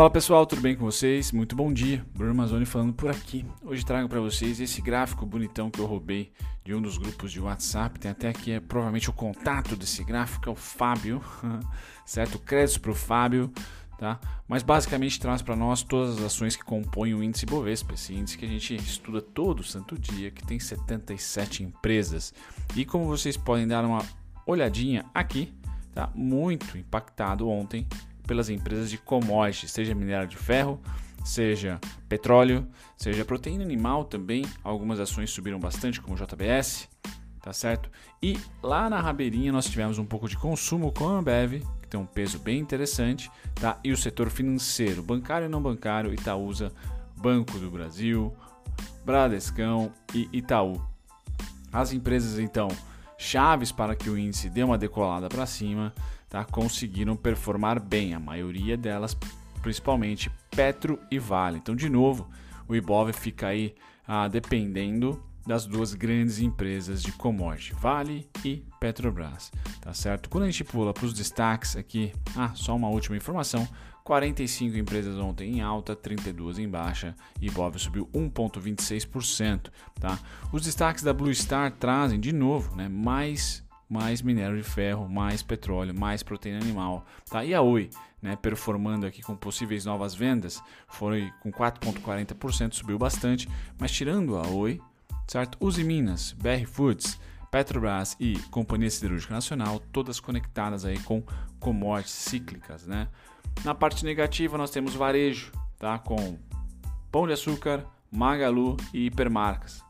Fala pessoal, tudo bem com vocês? Muito bom dia, Bruno Mazzoni falando por aqui. Hoje trago para vocês esse gráfico bonitão que eu roubei de um dos grupos de WhatsApp. Tem até aqui é, provavelmente o contato desse gráfico, é o Fábio, certo? Créditos para o Fábio, tá? Mas basicamente traz para nós todas as ações que compõem o índice Bovespa, esse índice que a gente estuda todo santo dia, que tem 77 empresas. E como vocês podem dar uma olhadinha aqui, tá? Muito impactado ontem pelas empresas de commodities, seja minério de ferro, seja petróleo, seja proteína animal também. Algumas ações subiram bastante, como JBS, tá certo? E lá na rabeirinha nós tivemos um pouco de consumo com a Ambev, que tem um peso bem interessante, tá? E o setor financeiro, bancário e não bancário, Itaúsa, Banco do Brasil, Bradescão e Itaú. As empresas então chaves para que o índice dê uma decolada para cima tá, conseguiram performar bem, a maioria delas, principalmente Petro e Vale. Então, de novo, o Ibov fica aí ah, dependendo das duas grandes empresas de commodity, Vale e Petrobras, tá certo? Quando a gente pula para os destaques aqui, ah, só uma última informação, 45 empresas ontem em alta, 32 em baixa Ibov subiu 1,26%. Tá? Os destaques da Blue Star trazem de novo né, mais mais minério de ferro, mais petróleo, mais proteína animal. Tá? E a Oi, né, performando aqui com possíveis novas vendas, foi com 4,40%, subiu bastante, mas tirando a Oi, certo? Use Minas, BR Foods, Petrobras e Companhia Siderúrgica Nacional, todas conectadas aí com commodities cíclicas, né? Na parte negativa nós temos varejo, tá? Com Pão de Açúcar, Magalu e Hipermarcas.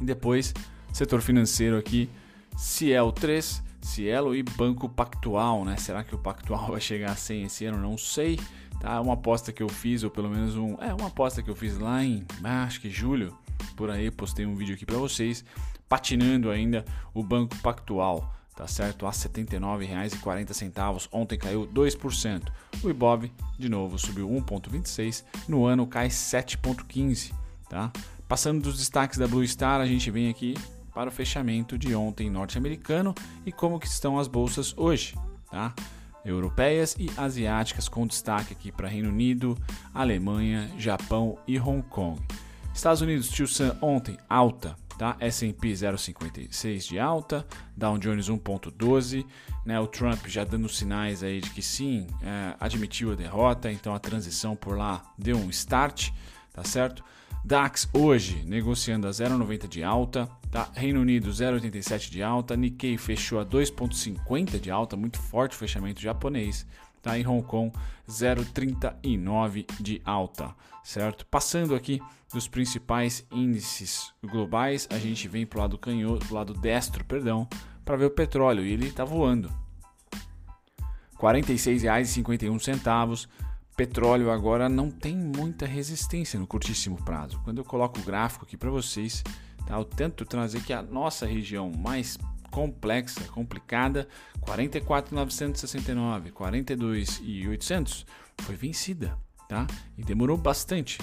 E depois, setor financeiro aqui, Cielo 3, Cielo e Banco Pactual, né? Será que o Pactual vai chegar a 100 esse ano? Não sei. Tá, uma aposta que eu fiz, ou pelo menos um. É uma aposta que eu fiz lá em. Ah, acho que julho. Por aí, postei um vídeo aqui para vocês. Patinando ainda o Banco Pactual. Tá certo? A R$ 79,40. Ontem caiu 2%. O Ibov, de novo, subiu 1,26%. No ano cai 7,15%. Tá? Passando dos destaques da Blue Star, a gente vem aqui para o fechamento de ontem norte-americano e como que estão as bolsas hoje, tá? Europeias e asiáticas com destaque aqui para Reino Unido, Alemanha, Japão e Hong Kong. Estados Unidos, Tio Sam ontem alta, tá? S&P 0,56 de alta, Dow Jones 1,12, né? O Trump já dando sinais aí de que sim, é, admitiu a derrota, então a transição por lá deu um start, tá certo? DAX hoje negociando a 0,90 de alta, tá? Reino Unido 0,87 de alta, Nikkei fechou a 2,50 de alta, muito forte o fechamento japonês, tá? E Hong Kong 0,39 de alta, certo? Passando aqui dos principais índices globais, a gente vem para o lado canhoto, lado destro, perdão, para ver o petróleo e ele está voando. R$ 46,51 petróleo agora não tem muita resistência no curtíssimo prazo. Quando eu coloco o gráfico aqui para vocês, tá? eu tento trazer que a nossa região mais complexa, complicada, 44.969, 42.800 foi vencida, tá? E demorou bastante.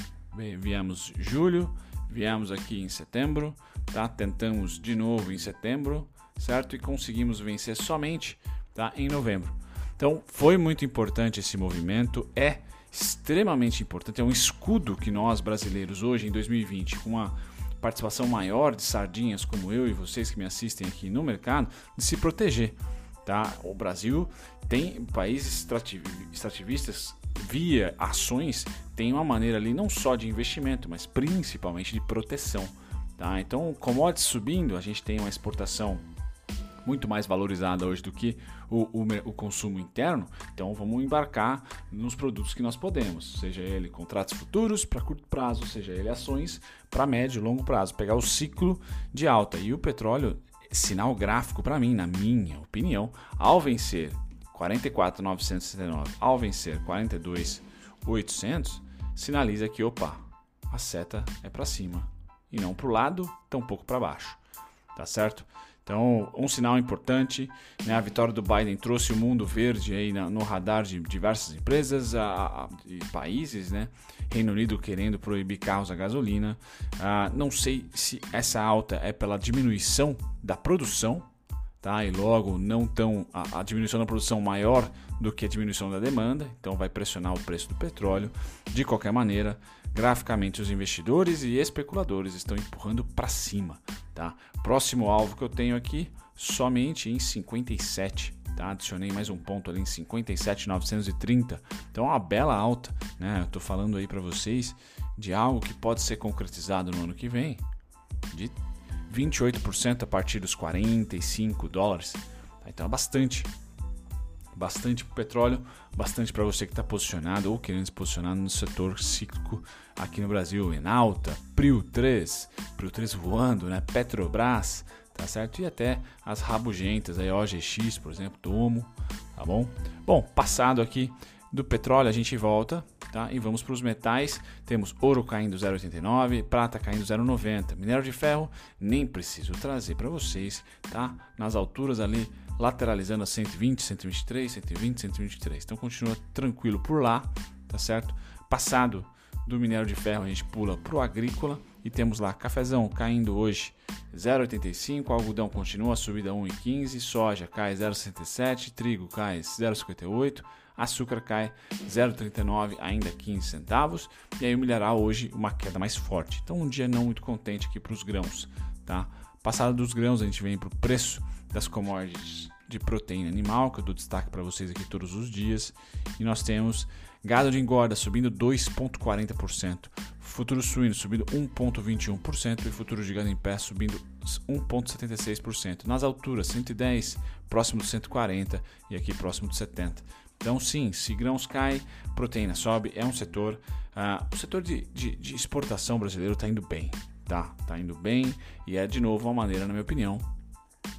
Viemos julho, viemos aqui em setembro, tá? Tentamos de novo em setembro, certo? E conseguimos vencer somente, tá? Em novembro. Então foi muito importante esse movimento, é extremamente importante, é um escudo que nós brasileiros hoje em 2020, com uma participação maior de sardinhas como eu e vocês que me assistem aqui no mercado, de se proteger. Tá? O Brasil tem países extrativistas via ações, tem uma maneira ali não só de investimento, mas principalmente de proteção. Tá? Então, commodities subindo, a gente tem uma exportação muito mais valorizada hoje do que o, o, o, consumo interno, então vamos embarcar nos produtos que nós podemos, seja ele contratos futuros para curto prazo, seja ele ações para médio e longo prazo, pegar o ciclo de alta. E o petróleo, sinal gráfico para mim, na minha opinião, ao vencer 44,969, ao vencer 42,800, sinaliza que, opa, a seta é para cima e não para o lado, tampouco para baixo, tá certo? Então, um sinal importante, né? a vitória do Biden trouxe o mundo verde aí no radar de diversas empresas e países, né? Reino Unido querendo proibir carros a gasolina. Ah, não sei se essa alta é pela diminuição da produção, tá? E logo não tão a, a, diminuição da produção maior do que a diminuição da demanda, então vai pressionar o preço do petróleo. De qualquer maneira, graficamente os investidores e especuladores estão empurrando para cima, tá? Próximo alvo que eu tenho aqui somente em 57 Tá? Adicionei mais um ponto ali em 57,930. Então é uma bela alta, né? Eu tô falando aí para vocês de algo que pode ser concretizado no ano que vem, de 28% a partir dos 45 dólares. Tá? Então é bastante. Bastante para o petróleo, bastante para você que está posicionado ou querendo se posicionar no setor cíclico aqui no Brasil, em alta, Prio 3, Prio 3 voando, né? Petrobras, tá certo? E até as rabugentas, aí OGX, por exemplo, Tomo, tá bom? Bom, passado aqui do petróleo, a gente volta, tá? E vamos para os metais. Temos ouro caindo 0,89, prata caindo 0,90, minério de ferro nem preciso trazer para vocês, tá? Nas alturas ali lateralizando a 120, 123, 120, 123. Então continua tranquilo por lá, tá certo? Passado do minério de ferro, a gente pula para o agrícola e temos lá cafezão caindo hoje 0,85, algodão continua a subida 1,15, soja cai 0,67, trigo cai 0,58, açúcar cai 0,39, ainda 15 centavos, e aí o milharal hoje uma queda mais forte. Então um dia não muito contente aqui para os grãos, tá? Passado dos grãos, a gente vem para o preço das commodities de proteína animal, que eu dou destaque para vocês aqui todos os dias, e nós temos gado de engorda subindo 2,40%, futuro suíno subindo 1,21% e futuro de gado em pé subindo 1,76%. Nas alturas, 110, próximo de 140 e aqui próximo de 70. Então, sim, se grãos cai, proteína sobe, é um setor. Uh, o setor de, de, de exportação brasileiro está indo bem, tá? Está indo bem e é de novo uma maneira, na minha opinião,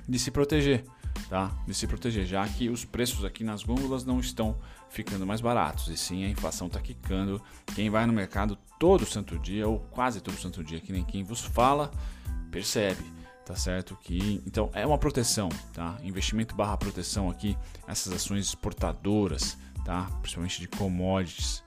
de se proteger tá? De se proteger, já que os preços aqui nas gôndolas não estão ficando mais baratos, e sim a inflação está quicando. Quem vai no mercado todo santo dia, ou quase todo santo dia, que nem quem vos fala, percebe, tá certo? Que então é uma proteção, tá? Investimento barra proteção aqui, essas ações exportadoras, tá? Principalmente de commodities.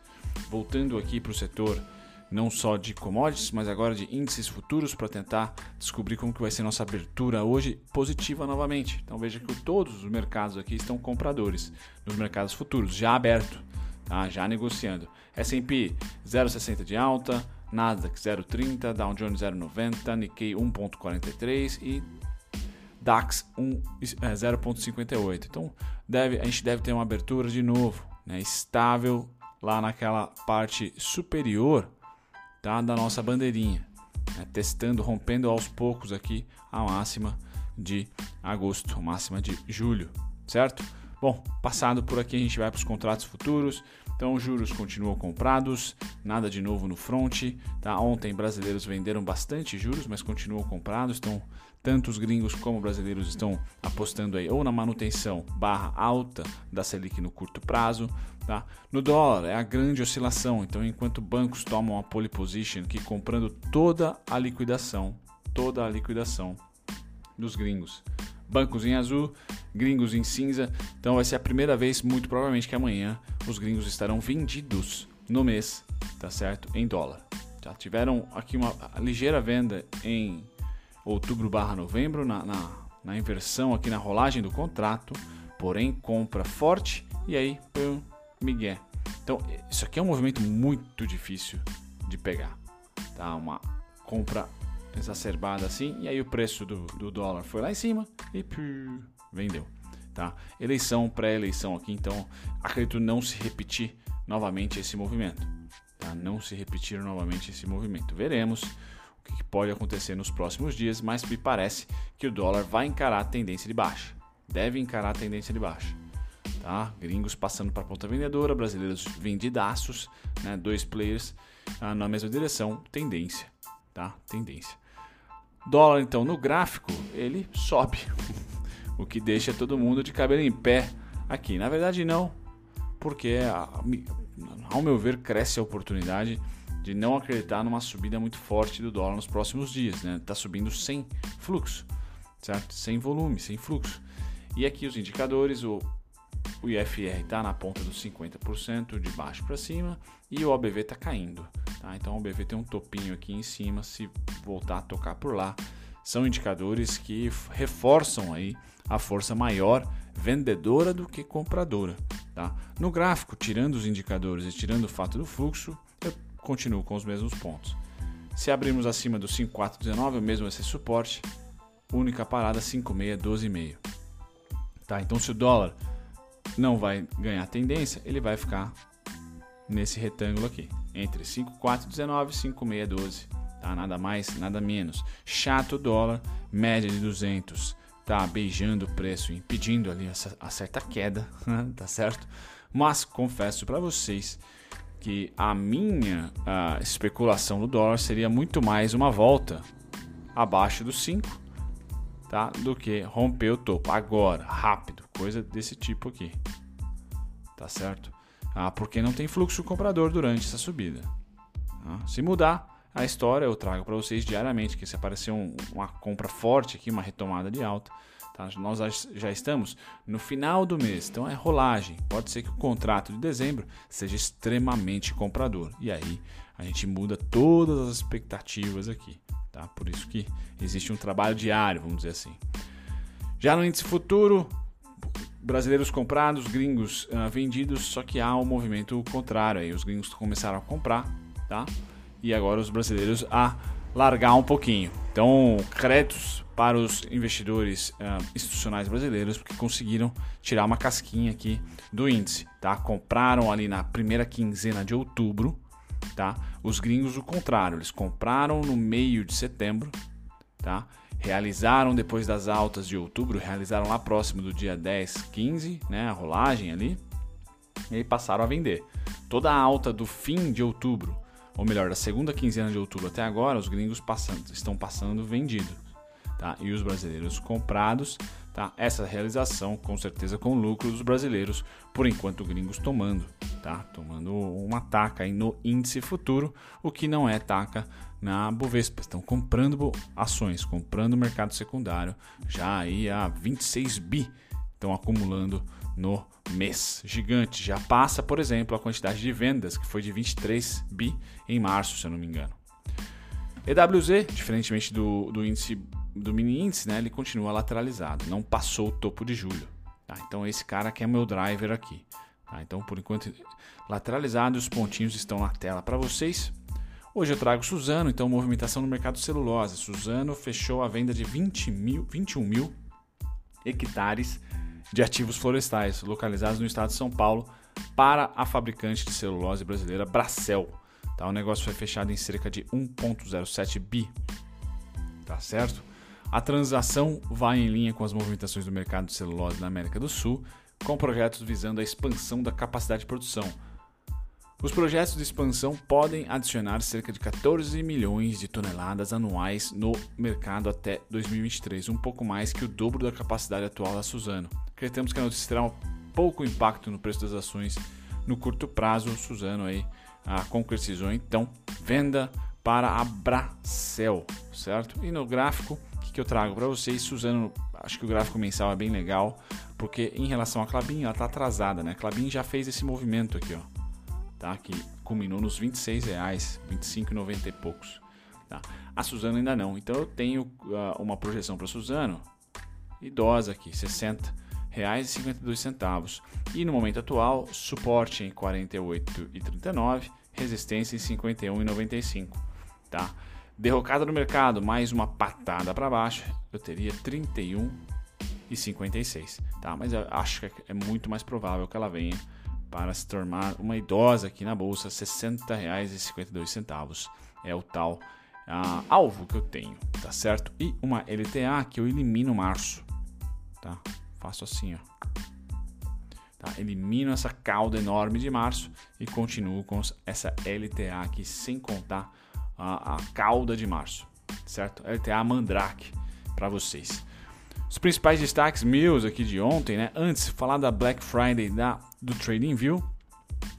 Voltando aqui para o setor não só de commodities, mas agora de índices futuros para tentar descobrir como que vai ser nossa abertura hoje positiva novamente. Então veja que todos os mercados aqui estão compradores nos mercados futuros, já aberto, tá? já negociando. S&P 0,60 de alta, Nasdaq 0,30, Dow Jones 0,90, Nikkei 1,43 e DAX 1, é, 0,58. Então deve, a gente deve ter uma abertura de novo, né, estável lá naquela parte superior tá? da nossa bandeirinha, né? testando, rompendo aos poucos aqui a máxima de agosto, máxima de julho, certo? Bom, passado por aqui a gente vai para os contratos futuros. Então, os juros continuam comprados, nada de novo no front. Tá? Ontem, brasileiros venderam bastante juros, mas continuam comprados. Então, tanto os gringos como brasileiros estão apostando aí ou na manutenção barra alta da Selic no curto prazo. Tá? No dólar é a grande oscilação, então enquanto bancos tomam a pole position que comprando toda a liquidação, toda a liquidação dos gringos. Bancos em azul, gringos em cinza. Então vai ser a primeira vez, muito provavelmente que amanhã os gringos estarão vendidos no mês, tá certo? Em dólar. Já tiveram aqui uma ligeira venda em outubro barra novembro, na, na, na, inversão aqui na rolagem do contrato, porém compra forte e aí pum, migué. Então isso aqui é um movimento muito difícil de pegar, tá? Uma compra exacerbada assim e aí o preço do, do dólar foi lá em cima e pum, vendeu, tá? Eleição, pré-eleição aqui, então acredito não se repetir novamente esse movimento, tá? Não se repetir novamente esse movimento. Veremos que pode acontecer nos próximos dias, mas me parece que o dólar vai encarar a tendência de baixa. Deve encarar a tendência de baixa. Tá? Gringos passando para a ponta vendedora, brasileiros vendidaços, né? dois players ah, na mesma direção, tendência. Tá? Tendência. Dólar, então, no gráfico, ele sobe, o que deixa todo mundo de cabelo em pé aqui. Na verdade, não, porque, ao meu ver, cresce a oportunidade de não acreditar numa subida muito forte do dólar nos próximos dias, né? Tá subindo sem fluxo, certo? Sem volume, sem fluxo. E aqui os indicadores, o, o IFR está na ponta dos 50% de baixo para cima e o OBV está caindo, tá? Então o OBV tem um topinho aqui em cima, se voltar a tocar por lá, são indicadores que reforçam aí a força maior vendedora do que compradora. Tá? No gráfico, tirando os indicadores e tirando o fato do fluxo, eu continuo com os mesmos pontos. Se abrirmos acima do 5419, o mesmo vai ser suporte. Única parada 5612,5. Tá? Então se o dólar não vai ganhar tendência, ele vai ficar nesse retângulo aqui, entre 5419 e 5612. Tá? Nada mais, nada menos. Chato dólar, média de 200 tá beijando o preço, impedindo ali a certa queda, tá certo? Mas confesso para vocês que a minha a especulação no dólar seria muito mais uma volta abaixo dos 5, tá? Do que romper o topo agora, rápido, coisa desse tipo aqui. Tá certo? Ah, porque não tem fluxo comprador durante essa subida. Ah, se mudar, a história eu trago para vocês diariamente, que se aparecer um, uma compra forte aqui, uma retomada de alta, tá? nós já estamos no final do mês, então é rolagem. Pode ser que o contrato de dezembro seja extremamente comprador e aí a gente muda todas as expectativas aqui, tá? Por isso que existe um trabalho diário, vamos dizer assim. Já no índice futuro, brasileiros comprados, gringos uh, vendidos, só que há um movimento contrário aí. Os gringos começaram a comprar, tá? e agora os brasileiros a largar um pouquinho. Então, créditos para os investidores uh, institucionais brasileiros porque conseguiram tirar uma casquinha aqui do índice, tá? Compraram ali na primeira quinzena de outubro, tá? Os gringos o contrário, eles compraram no meio de setembro, tá? Realizaram depois das altas de outubro, realizaram lá próximo do dia 10, 15, né, a rolagem ali, e aí passaram a vender. Toda a alta do fim de outubro ou melhor, da segunda quinzena de outubro até agora, os gringos passando, estão passando vendidos, tá? E os brasileiros comprados, tá? Essa realização, com certeza, com lucro dos brasileiros, por enquanto gringos tomando, tá? Tomando uma taca aí no índice futuro, o que não é taca na Bovespa. Estão comprando ações, comprando mercado secundário, já aí a 26 bi estão acumulando no mês. Gigante. Já passa, por exemplo, a quantidade de vendas, que foi de 23 bi em março, se eu não me engano. EWZ, diferentemente do, do índice do mini índice, né, ele continua lateralizado, não passou o topo de julho. Tá? Então esse cara que é meu driver aqui. Tá? Então por enquanto lateralizado, os pontinhos estão na tela para vocês. Hoje eu trago Suzano, então movimentação no mercado celulose. Suzano fechou a venda de 20 mil, 21 mil hectares de ativos florestais localizados no estado de São Paulo para a fabricante de celulose brasileira Bracel. Tá? O negócio foi fechado em cerca de 1,07 bi. Tá certo? A transação vai em linha com as movimentações do mercado de celulose na América do Sul, com projetos visando a expansão da capacidade de produção, os projetos de expansão podem adicionar cerca de 14 milhões de toneladas anuais no mercado até 2023, um pouco mais que o dobro da capacidade atual da Suzano. Acreditamos que a notícia terá um pouco impacto no preço das ações no curto prazo. Suzano aí a concretizou então venda para a Bracel, certo? E no gráfico que, eu trago para vocês, Suzano, acho que o gráfico mensal é bem legal, porque em relação a Clabin, ela está atrasada, né? Clabin já fez esse movimento aqui, ó tá? que culminou nos 26 reais, 25,90 e poucos. Tá? A Suzano ainda não. Então eu tenho uh, uma projeção para Suzano idosa aqui, 60 reais e 52 centavos. No momento atual, suporte em 48,39, resistência em 51,95, tá? Derrocada no mercado, mais uma patada para baixo, eu teria 31,56, tá? Mas eu acho que é muito mais provável que ela venha para se tornar uma idosa aqui na bolsa, R$ 60,52 é o tal uh, alvo que eu tenho, tá certo? E uma LTA que eu elimino março, tá? Faço assim, ó. Tá? Elimino essa cauda enorme de março e continuo com essa LTA aqui, sem contar a, a cauda de março, certo? LTA Mandrake para vocês. Os principais destaques meus aqui de ontem, né? Antes, falar da Black Friday da, do TradingView,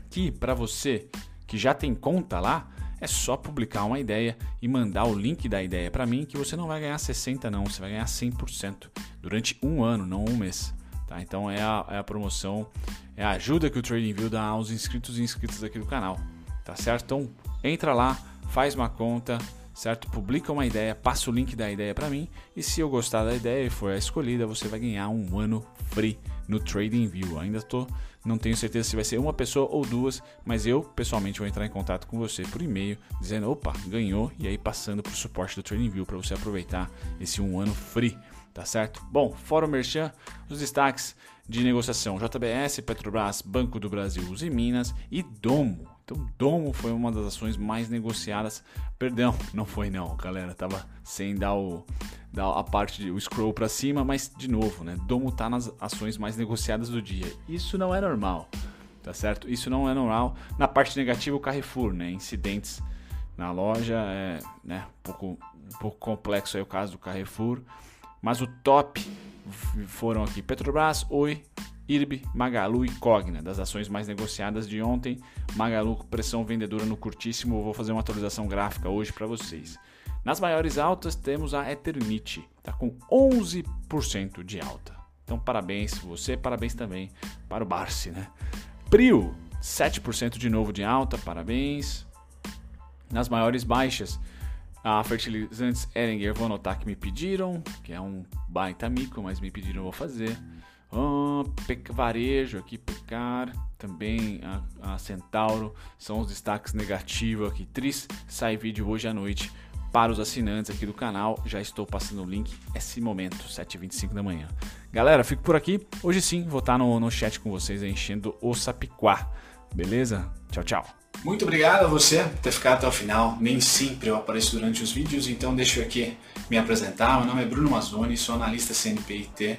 que para você que já tem conta lá, é só publicar uma ideia e mandar o link da ideia para mim que você não vai ganhar 60 não, você vai ganhar 100% durante um ano, não um mês. Tá? Então é a, é a promoção, é a ajuda que o TradingView dá aos inscritos e inscritas aqui do canal. Tá certo? Então entra lá, faz uma conta, certo? Publica uma ideia, passa o link da ideia para mim e se eu gostar da ideia e for a escolhida, você vai ganhar um ano free no TradingView. Ainda tô, não tenho certeza se vai ser uma pessoa ou duas, mas eu pessoalmente vou entrar em contato com você por e-mail dizendo, opa, ganhou e aí passando para o suporte do TradingView para você aproveitar esse um ano free, tá certo? Bom, fora o merchan, os destaques de negociação JBS, Petrobras, Banco do Brasil, Uzi Minas e Domo. Então, Domo foi uma das ações mais negociadas. Perdão, não foi não, galera, tava sem dar o dar a parte de, o scroll para cima, mas de novo, né? Domo tá nas ações mais negociadas do dia. Isso não é normal, tá certo? Isso não é normal. Na parte negativa, o Carrefour, né? Incidentes na loja, é, né? Um pouco, um pouco complexo aí o caso do Carrefour, mas o top foram aqui Petrobras, Oi, IRB, Magalu e Cogna, das ações mais negociadas de ontem. Magalu pressão vendedora no curtíssimo, vou fazer uma atualização gráfica hoje para vocês. Nas maiores altas temos a Eternit, está com 11% de alta. Então parabéns você, parabéns também para o Barsi, né? Prio, 7% de novo de alta, parabéns. Nas maiores baixas, a fertilizantes Eringer, vou anotar que me pediram, que é um baita mico, mas me pediram, vou fazer. Oh, varejo aqui, Pecar, também a, a, Centauro, são os destaques negativos aqui. Tris, sai vídeo hoje à noite para os assinantes aqui do canal. Já estou passando o link esse momento, 7h25 da manhã. Galera, fico por aqui. Hoje sim, vou estar no, no chat com vocês enchendo o Sapiquá. Beleza? Tchau, tchau. Muito obrigado a você por ter ficado até o final. Nem sempre eu apareço durante os vídeos, então deixa eu aqui me apresentar. Meu nome é Bruno Mazzoni, sou analista CNPIT.